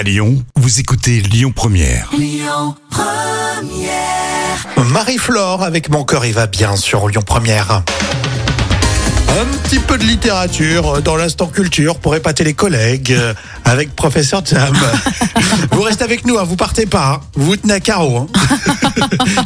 À Lyon, vous écoutez Lyon Première. Marie-Flore avec Mon cœur il va bien sur Lyon Première. Un petit peu de littérature dans l'instant culture pour épater les collègues euh, avec professeur Jam. vous restez avec nous, hein, vous partez pas, hein. vous vous tenez à carreau. Hein.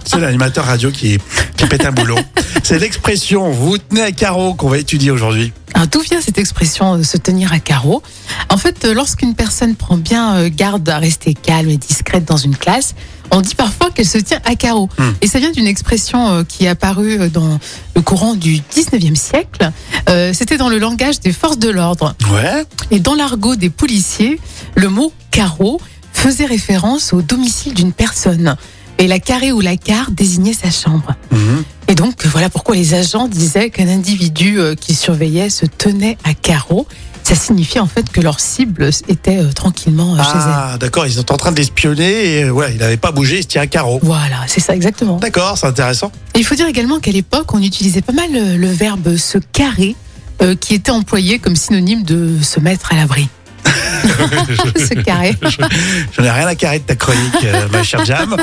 C'est l'animateur radio qui, qui pète un boulot. C'est l'expression vous tenez à carreau qu'on va étudier aujourd'hui. Alors, d'où vient cette expression de se tenir à carreau En fait, euh, lorsqu'une personne prend bien euh, garde à rester calme et discrète dans une classe, on dit parfois qu'elle se tient à carreau. Hmm. Et ça vient d'une expression euh, qui est apparue euh, dans le courant du 19e siècle. Euh, C'était dans le langage des forces de l'ordre. Ouais. Et dans l'argot des policiers, le mot carreau faisait référence au domicile d'une personne. Et la carré ou la carte désignait sa chambre. Mhm. Et donc, voilà pourquoi les agents disaient qu'un individu euh, qui surveillait se tenait à carreau. Ça signifiait en fait que leur cible était euh, tranquillement euh, chez elle. Ah, d'accord, ils sont en train d'espionner et ouais, il n'avait pas bougé, il se tient à carreau. Voilà, c'est ça exactement. D'accord, c'est intéressant. Et il faut dire également qu'à l'époque, on utilisait pas mal le verbe se carrer, euh, qui était employé comme synonyme de se mettre à l'abri. se carrer. J'en ai rien à carrer de ta chronique, euh, ma chère Jam.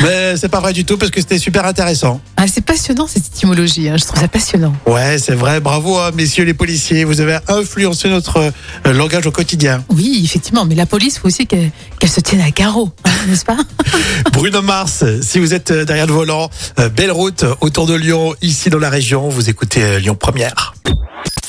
Mais c'est pas vrai du tout parce que c'était super intéressant. Ah, c'est passionnant cette étymologie, hein, je trouve ça passionnant. Ouais, c'est vrai. Bravo, hein, messieurs les policiers. Vous avez influencé notre euh, langage au quotidien. Oui, effectivement, mais la police, faut aussi qu'elle qu'elle se tienne à carreau, hein, n'est-ce pas? Bruno Mars, si vous êtes euh, derrière le volant, euh, belle route autour de Lyon, ici dans la région. Vous écoutez Lyon Première.